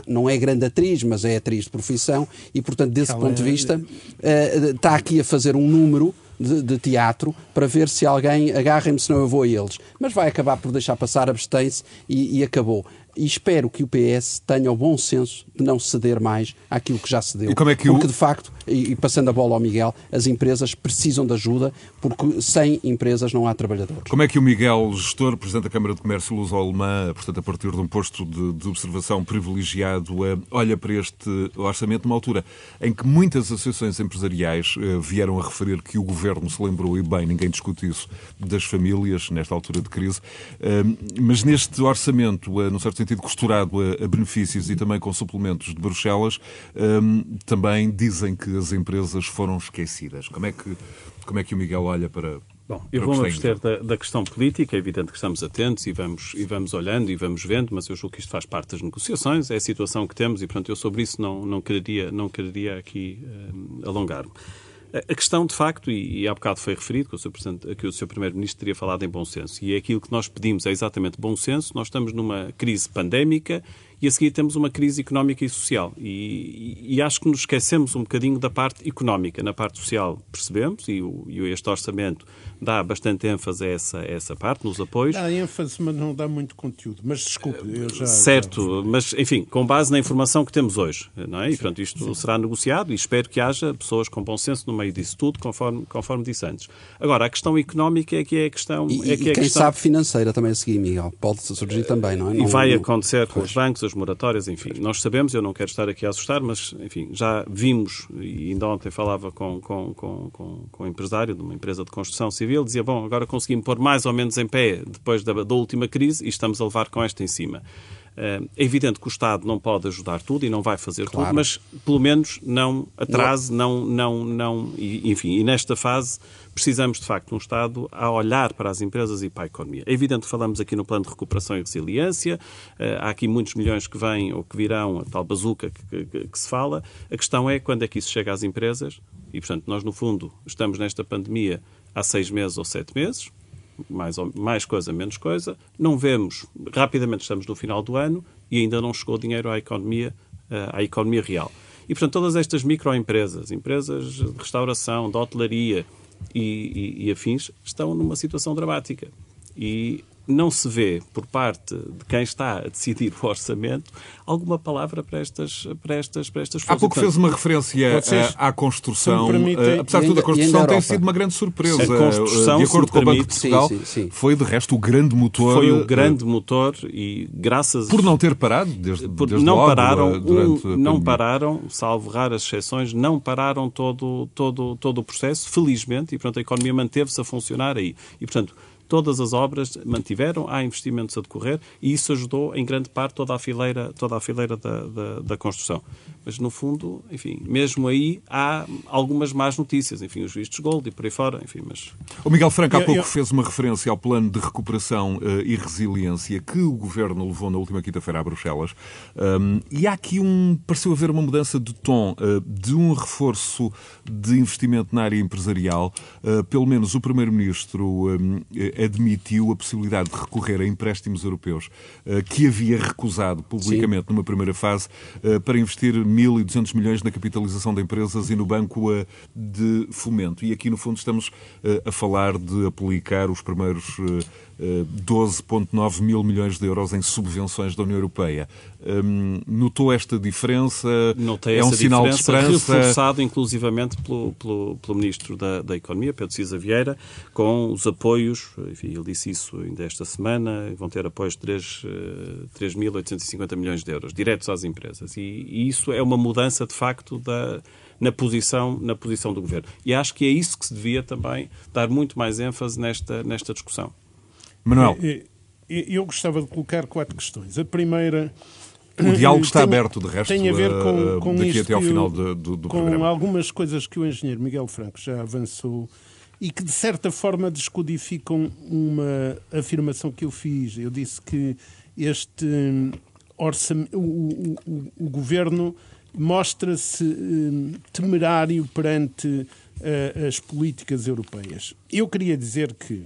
não é grande atriz, mas é atriz de profissão, e portanto desse Ela ponto de vista uh, está aqui a fazer um número de, de, teatro para ver se alguém agarra-me, senão eu vou a eles. Mas vai acabar por deixar passar, abstém-se e, e acabou e espero que o PS tenha o bom senso de não ceder mais àquilo que já cedeu. E como é que porque, o... de facto, e, e, passando a bola ao Miguel, as empresas precisam de ajuda, porque sem empresas não há trabalhadores. Como é que o Miguel, gestor, Presidente da Câmara de Comércio Luso-Alemã, portanto, a partir de um posto de, de observação privilegiado, uh, olha para este orçamento numa altura em que muitas associações empresariais uh, vieram a referir que o Governo se lembrou, e bem, ninguém discute isso, das famílias, nesta altura de crise, uh, mas neste orçamento, uh, certo sentido, sentido costurado a, a, benefícios e também com suplementos de Bruxelas, um, também dizem que as empresas foram esquecidas. Como é que, como é que o Miguel olha para, Bom, eu vou-me abster da, da, questão política. É evidente que estamos atentos e vamos, e vamos olhando e vamos vendo, mas eu julgo que isto faz parte das negociações, é a situação que temos e, portanto, eu sobre isso não, não, quereria, não quereria aqui uh, alongar-me. A questão, de facto, e, há bocado foi referido que o Sr. que o Sr. Primeiro-Ministro teria falado em bom senso, e é aquilo que nós pedimos é exatamente bom senso. Nós estamos numa crise pandémica e a seguir temos uma crise económica e social. E, e, acho que nos esquecemos um bocadinho da parte económica. Na parte social percebemos, e, o, e este orçamento dá bastante ênfase a essa, a essa parte, nos apoios. Dá ênfase, mas não dá muito conteúdo. Mas desculpe, eu já. Certo, já... mas enfim, com base na informação que temos hoje, não é? E portanto isto Sim. será negociado e espero que haja pessoas com bom senso no meio disso tudo, conforme, conforme disse antes. Agora, a questão económica é que é a questão. E, é que e é quem questão... sabe financeira também a seguir, Miguel. Pode surgir também, não é? E não, vai não... acontecer com os bancos, as moratórias, enfim. Nós sabemos, eu não quero estar aqui a assustar, mas enfim, já vimos, e ainda ontem falava com, com, com, com, um empresário de uma empresa de construção civil, dizia, bom, agora conseguimos pôr mais ou menos em pé depois da, da última crise e estamos a levar com esta em cima. Eh, é evidente que o Estado não pode ajudar tudo e não vai fazer claro. tudo, mas pelo menos não atrase, não, não, não, e, enfim, e nesta fase precisamos de facto de um Estado a olhar para as empresas e para a economia. É evidente que falamos aqui no plano de recuperação e resiliência, eh, há aqui muitos milhões que vêm ou que virão, a tal bazuca que, que, que se fala. A questão é quando é que isso chega às empresas e, portanto, nós no fundo estamos nesta pandemia há seis meses ou sete meses, mais, mais coisa, menos coisa. Não vemos, rapidamente estamos no final do ano e ainda não chegou dinheiro à economia, eh, à economia real. E, portanto, todas estas microempresas, empresas de restauração, de hotelaria e, e, e afins, estão numa situação dramática. E não se vê, por parte de quem está a decidir o orçamento, alguma palavra para estas, para estas, para estas Há pouco Portanto, fez uma referência vocês, à construção. Uh, apesar de tudo, a construção tem sido uma grande surpresa. A construção, de acordo com o Banco de Portugal, sim, sim, sim. foi de resto o grande motor. Foi o grande motor e graças... Por não ter parado desde, por, desde não logo, pararam, durante um, Não pararam, salvo raras exceções, não pararam todo, todo, todo o processo, felizmente, e portanto a economia manteve-se a funcionar aí. E portanto todas as obras mantiveram, há investimentos a decorrer e isso ajudou em grande parte toda a fileira, toda a fileira da, da, da construção. Mas no fundo, enfim, mesmo aí há algumas más notícias, enfim, os vistos gold e por aí fora, enfim, mas... O Miguel Franco há pouco eu, eu... fez uma referência ao plano de recuperação uh, e resiliência que o Governo levou na última quinta-feira a Bruxelas. Um, e há aqui um, pareceu haver uma mudança de tom, uh, de um reforço de investimento na área empresarial, uh, pelo menos o Primeiro-Ministro um, admitiu a possibilidade de recorrer a empréstimos europeus que havia recusado publicamente Sim. numa primeira fase para investir 1.200 milhões na capitalização de empresas e no Banco eh, de Fomento. E aqui, no fundo, estamos a falar de aplicar os primeiros 12,9 mil milhões de euros em subvenções da União Europeia. Um, notou esta diferença? Notei é um sinal de esperança? reforçado inclusivamente pelo, pelo, pelo Ministro da, da, Economia, Pedro Cisa Vieira, com os apoios, enfim, ele disse isso ainda esta semana, vão ter apoios de 3.850 eh, milhões de euros, diretos às empresas. E, e isso é uma mudança, de facto, da na posição, na posição do governo. E acho que é isso que se devia também dar muito mais ênfase nesta, nesta discussão. Manuel. Eu gostava de colocar quatro questões. A primeira. O diálogo está tem, aberto, de resto, tem a ver com, com daqui até ao final do, do, do com programa. Com algumas coisas que o engenheiro Miguel Franco já avançou e que, de certa forma, descodificam uma afirmação que eu fiz. Eu disse que este orçamento, o, o, o governo mostra-se hum, temerário perante uh, as políticas europeias. Eu queria dizer que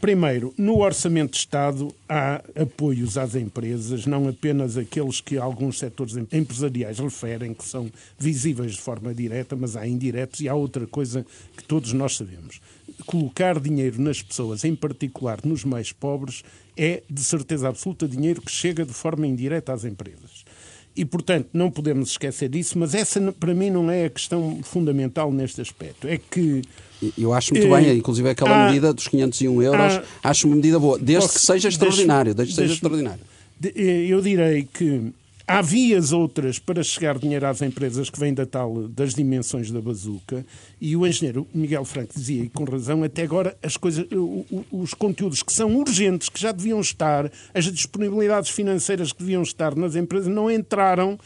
Primeiro, no Orçamento de Estado há apoios às empresas, não apenas aqueles que alguns setores empresariais referem, que são visíveis de forma direta, mas há indiretos e há outra coisa que todos nós sabemos. Colocar dinheiro nas pessoas, em particular nos mais pobres, é de certeza absoluta dinheiro que chega de forma indireta às empresas. E, portanto, não podemos esquecer disso, mas essa, para mim, não é a questão fundamental neste aspecto. É que eu acho muito bem, inclusive aquela ah, medida dos 501 euros, ah, acho uma medida boa, desde posso, que seja extraordinário. Desde, desde seja extraordinário. Eu direi que há vias outras para chegar dinheiro às empresas que vêm da tal, das dimensões da bazuca, e o engenheiro Miguel Franco dizia, e com razão, até agora as coisas, os conteúdos que são urgentes, que já deviam estar, as disponibilidades financeiras que deviam estar nas empresas, não entraram,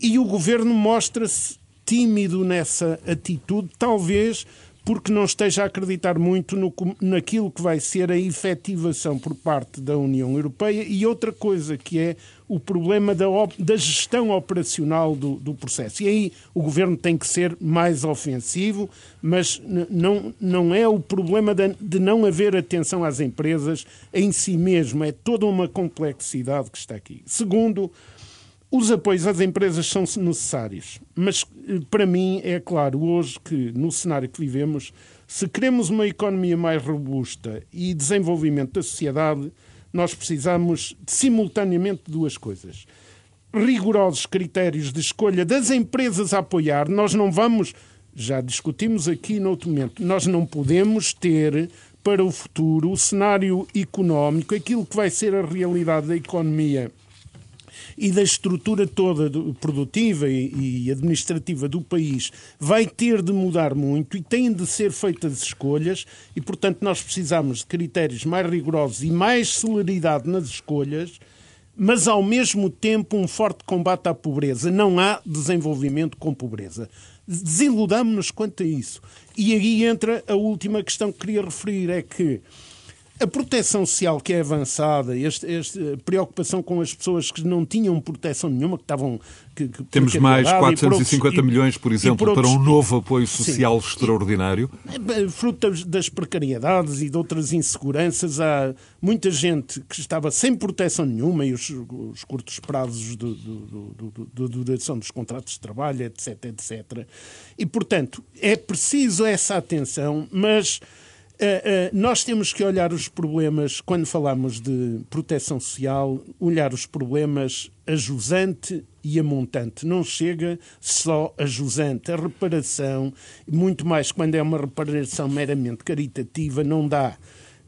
e o governo mostra-se tímido nessa atitude, talvez porque não esteja a acreditar muito no, naquilo que vai ser a efetivação por parte da União Europeia e outra coisa que é o problema da, da gestão operacional do, do, processo. E aí o governo tem que ser mais ofensivo, mas não, não é o problema de, de não haver atenção às empresas em si mesmo, é toda uma complexidade que está aqui. Segundo, os apoios às empresas são necessários, mas eh, para mim é claro hoje que, no cenário que vivemos, se queremos uma economia mais robusta e desenvolvimento da sociedade, nós precisamos simultaneamente de duas coisas. Rigorosos critérios de escolha das empresas a apoiar. Nós não vamos, já discutimos aqui no outro momento, nós não podemos ter para o futuro o cenário económico, aquilo que vai ser a realidade da economia e da estrutura toda produtiva e administrativa do país vai ter de mudar muito e têm de ser feitas escolhas e, portanto, nós precisamos de critérios mais rigorosos e mais celeridade nas escolhas mas ao mesmo tempo um forte combate à pobreza. Não há desenvolvimento com pobreza. Desiludamos-nos quanto a isso. E aí entra a última questão que queria referir: é que a proteção social que é avançada, esta, esta preocupação com as pessoas que não tinham proteção nenhuma, que estavam. Que, que, Temos mais 450 outros, milhões, por exemplo, por outros, para um novo apoio social sim, extraordinário. Fruto das precariedades e de outras inseguranças, há muita gente que estava sem proteção nenhuma e os, os curtos prazos de duração dos contratos de trabalho, etc, etc. E, portanto, é preciso essa atenção, mas nós temos que olhar os problemas, quando falamos de proteção social, olhar os problemas a jusante e a montante. Não chega só a jusante. A reparação, muito mais quando é uma reparação meramente caritativa, não dá.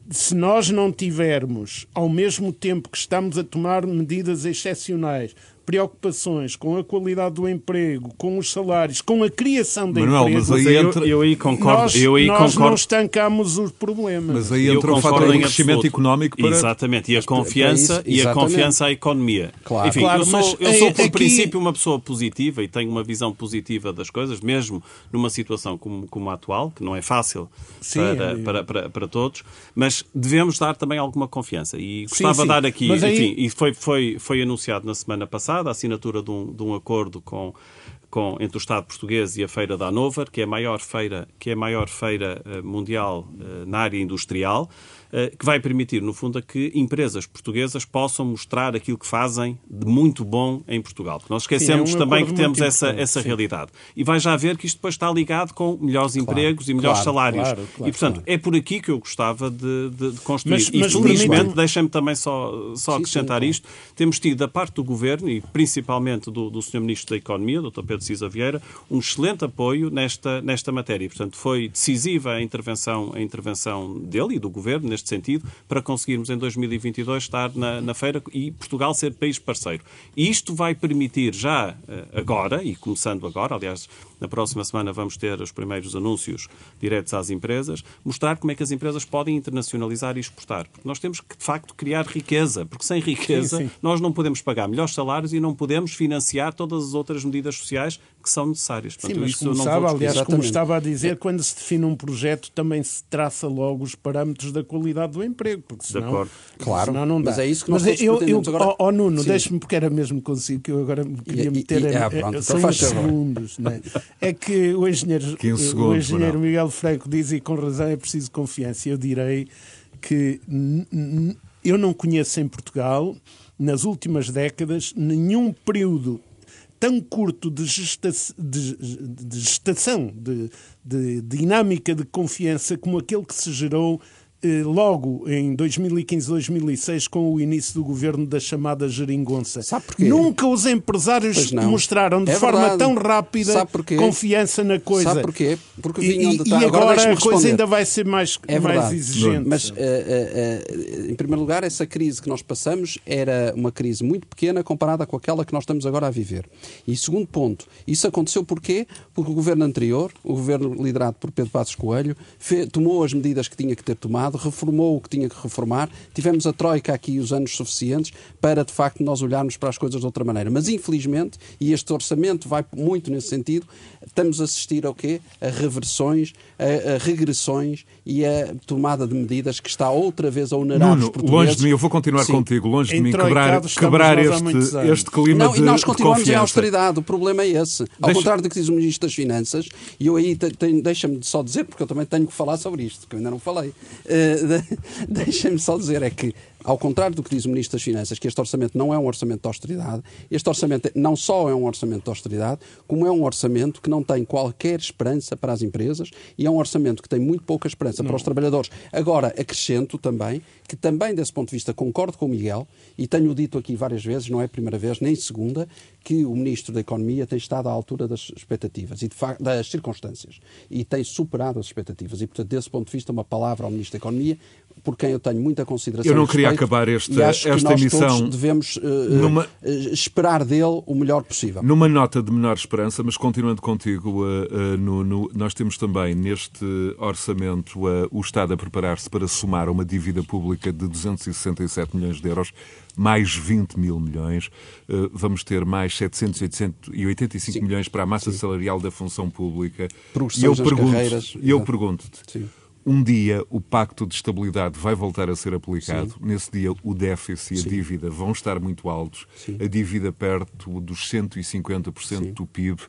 Se nós não tivermos, ao mesmo tempo que estamos a tomar medidas excepcionais preocupações com a qualidade do emprego, com os salários, com a criação de Manuel, mas aí entra... eu, eu aí concordo. Nós, eu aí nós concordo. não estancamos os problemas. Mas aí entra o fator do crescimento económico para... Exatamente, e a confiança, e a confiança à economia. Claro, Enfim, claro, eu sou, eu sou por aqui... princípio uma pessoa positiva e tenho uma visão positiva das coisas, mesmo numa situação como, como a atual, que não é fácil sim, para, é... para, para, para, todos, mas devemos dar também alguma confiança. E gostava sim, sim. de dar aqui, mas enfim, aí... e foi, foi, foi anunciado na semana passada a assinatura de um de um acordo com, com, entre o Estado português e a Feira da Hannover, que é a maior feira, que é maior feira uh, mundial uh, na área industrial. Eh, que vai permitir, no fundo, a que empresas portuguesas possam mostrar aquilo que fazem de muito bom em Portugal. Porque nós esquecemos sim, é um também que temos essa, essa realidade. E vai já ver que isto depois está ligado com melhores claro, empregos e melhores claro, salários. Claro, e, portanto, é por aqui que eu gostava de, de, de construir. Mas, e, felizmente, deixem-me também só, só sim, acrescentar isto, temos tido da parte do Governo, e principalmente do, do Sr. Ministro da Economia, Dr. Pedro Cisa Vieira, um excelente apoio nesta, nesta matéria. E, portanto, foi decisiva a intervenção, a intervenção dele e do Governo, neste sentido, para conseguirmos em 2022 estar na, na feira e Portugal ser país parceiro. E isto vai permitir já eh, agora, e começando agora, aliás, na próxima semana vamos ter os primeiros anúncios diretos às empresas, mostrar como é que as empresas podem internacionalizar e exportar. Porque nós temos que, de facto, criar riqueza, porque sem riqueza sim, sim. nós não podemos pagar melhores salários e não podemos financiar todas as outras medidas sociais que são necessárias. Portanto, sim, mas isso como não sabe, aliás, como estava a dizer, quando se define um projeto também se traça logo os parâmetros da qualidade do emprego, porque senão, de acordo. Claro, senão não dá. Mas é isso que nós mas eu, eu, agora. Oh, oh Nuno, deixe-me, porque era mesmo consigo que eu agora me queria meter. E, e, ah, pronto, só então segundos. Né? É que o engenheiro, segundos, o engenheiro Miguel Franco diz, e com razão, é preciso confiança. Eu direi que eu não conheço em Portugal, nas últimas décadas, nenhum período tão curto de, gesta de, de gestação, de, de dinâmica de confiança como aquele que se gerou logo em 2015, 2006, com o início do governo da chamada geringonça. Sabe porquê? Nunca os empresários mostraram de é forma verdade. tão rápida confiança na coisa. Sabe porquê? Porque vinham de e, e agora, agora a coisa ainda vai ser mais, é mais exigente. Mas, uh, uh, uh, em primeiro lugar, essa crise que nós passamos era uma crise muito pequena comparada com aquela que nós estamos agora a viver. E segundo ponto, isso aconteceu porquê? Porque o governo anterior, o governo liderado por Pedro Passos Coelho, tomou as medidas que tinha que ter tomado reformado, reformou o que tinha que reformar, tivemos a Troika aqui os anos suficientes para, de facto, nós olharmos para as coisas de outra maneira. Mas, infelizmente, e este orçamento vai muito nesse sentido, estamos a assistir ao quê? A reversões, a, a regressões e a tomada de medidas que está outra vez a onerar Nuno, os portugueses. longe de mim, eu vou continuar Sim. contigo, longe de mim quebrar, quebrar este, este clima Não, de e nós continuamos em austeridade. O problema é esse. Ao Deixa- contrário do que diz o Ministro das Finanças, e eu aí deixa-me só dizer, porque eu também tenho que falar sobre isto, que eu ainda não falei. Eh, de- deixa-me só dizer, é que, ao contrário do que diz o Ministro das Finanças, que este orçamento não é um orçamento de austeridade, este orçamento não só é um orçamento de austeridade, como é um orçamento que não tem qualquer esperança para as empresas e é um orçamento que tem muito pouca esperança para os trabalhadores. Agora, acrescento também que também desse ponto de vista concordo com o Miguel e tenho dito aqui várias vezes, não é a primeira vez nem segunda, que o Ministro da Economia tem estado à altura das expectativas e das circunstâncias e tem superado as expectativas e portanto desse ponto de vista uma palavra ao Ministro da Economia por quem eu tenho muita consideração Eu não queria respeito, acabar e que esta nós emissão todos devemos eh, numa- eh, esperar dele o melhor possível. Numa nota de menor esperança, mas continuando contigo, uh, uh, Nuno, nós temos também neste orçamento uh, o Estado a preparar-se para somar uma dívida pública de 267 milhões de euros, mais 20 mil milhões. Uh, vamos ter mais 785 Sim. milhões para a massa salarial da função pública. Progressões e eu pergunto, carreiras, e eu pergunto-te, Sim. Um dia o Pacto de Estabilidade vai voltar a ser aplicado. Nesse dia o déficit e a dívida vão estar muito altos. A dívida perto dos 150% do PIB.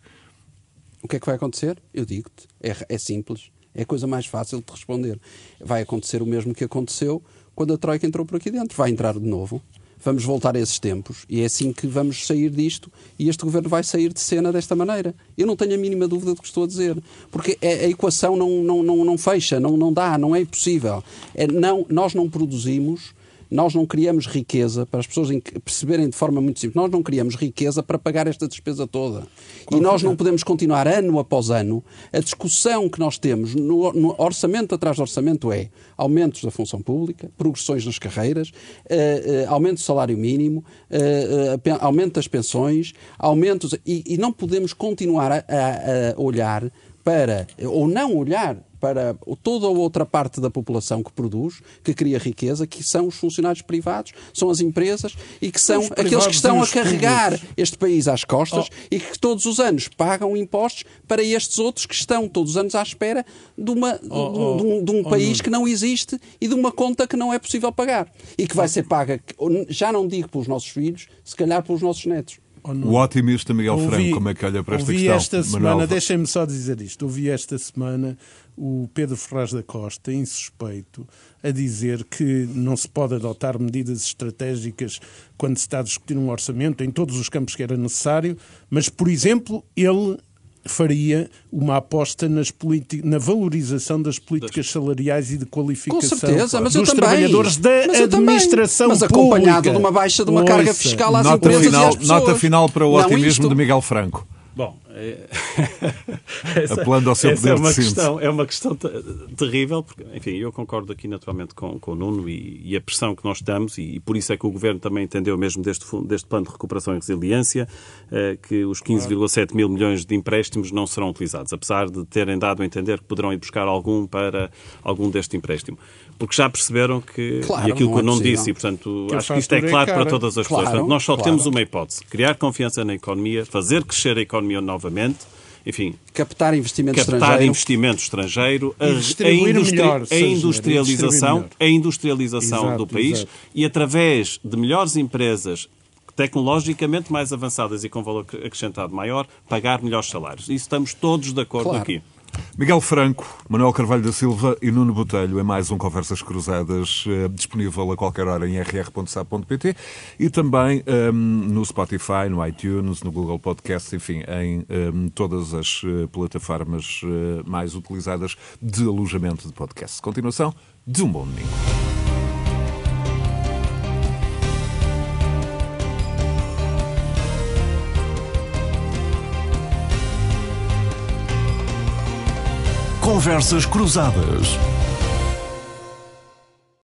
O que é que vai acontecer? Eu digo-te, é, é simples, é a coisa mais fácil de responder. Vai acontecer o mesmo que aconteceu quando a Troika entrou por aqui dentro. Vai entrar de novo. Vamos voltar a esses tempos e é assim que vamos sair disto e este governo vai sair de cena desta maneira. Eu não tenho a mínima dúvida do que estou a dizer, porque é- a equação não, não, não, não fecha, não, não dá, não é impossível. É, não, nós não produzimos nós não criamos riqueza, para as pessoas em- perceberem de forma muito simples, nós não criamos riqueza para pagar esta despesa toda. e nós não podemos continuar ano após ano. A discussão que nós temos no, no orçamento atrás de orçamento é aumentos da função pública, progressões nas carreiras, eh, eh, aumento do salário mínimo, pe- aumento das pensões, aumentos. E, e não podemos continuar a, a- a olhar para, ou não olhar para toda a outra parte da população que produz, que cria riqueza, que são os funcionários privados, são as empresas e que são Os aqueles que estão a carregar públicos. este país às costas Oh. e que todos os anos pagam impostos para estes outros que estão todos os anos à espera de, uma, um- Oh, oh, de um, de um oh, país Nuno. que não existe e de uma conta que não é possível pagar e que vai ser paga, já não digo pelos nossos filhos, se calhar pelos nossos netos. Oh, O otimista Miguel Ouvi- Franco, como é que olha para esta ouvi questão? esta semana, Manuel? deixem-me só dizer isto. Ouvi esta semana o Pedro Ferraz da Costa, insuspeito, a dizer que não se pode adotar medidas estratégicas quando se está a discutir um orçamento em todos os campos que era necessário, mas, por exemplo, ele faria uma aposta nas na valorização das políticas salariais e de qualificação Com certeza, mas eu dos também. trabalhadores da Mas eu também. administração Mas acompanhado pública. de uma baixa de uma carga Ouça, fiscal às Nota empresas final, e às pessoas. nota final para o Não, otimismo isto- de Miguel Franco. Bom, é... Apelando ao seu essa poder é uma questão, É uma questão te- terrível, porque, enfim, eu concordo aqui naturalmente com, com o Nuno e, e a pressão que nós estamos, e, e por isso é que o Governo também entendeu mesmo deste, fundo- deste plano de recuperação e resiliência, eh, que os 15,7 mil milhões de empréstimos não serão utilizados, apesar de terem dado a entender que poderão ir buscar algum para algum deste empréstimo. Porque já perceberam que, Claro, e aquilo que é eu não possível. disse, e portanto Que acho que isto é claro para todas as Claro, pessoas. Portanto, nós só claro. temos uma hipótese, criar confiança na economia, fazer crescer a economia novamente, enfim, Captar investimento captar estrangeiro. investimento estrangeiro, a, a industri- melhor, a industrialização, a industrialização Exato, do país exato. e através de melhores empresas tecnologicamente mais avançadas e com valor acrescentado maior, pagar melhores salários. Isso estamos todos de acordo Claro. aqui. Miguel Franco, Manuel Carvalho da Silva e Nuno Botelho é mais um Conversas Cruzadas eh, disponível a qualquer hora em rr.sap.pt e também ehm, no Spotify, no iTunes, no Google Podcasts, enfim, em ehm, todas as eh, plataformas eh, mais utilizadas de alojamento de podcast. Continuação de um bom domingo. Conversas Cruzadas.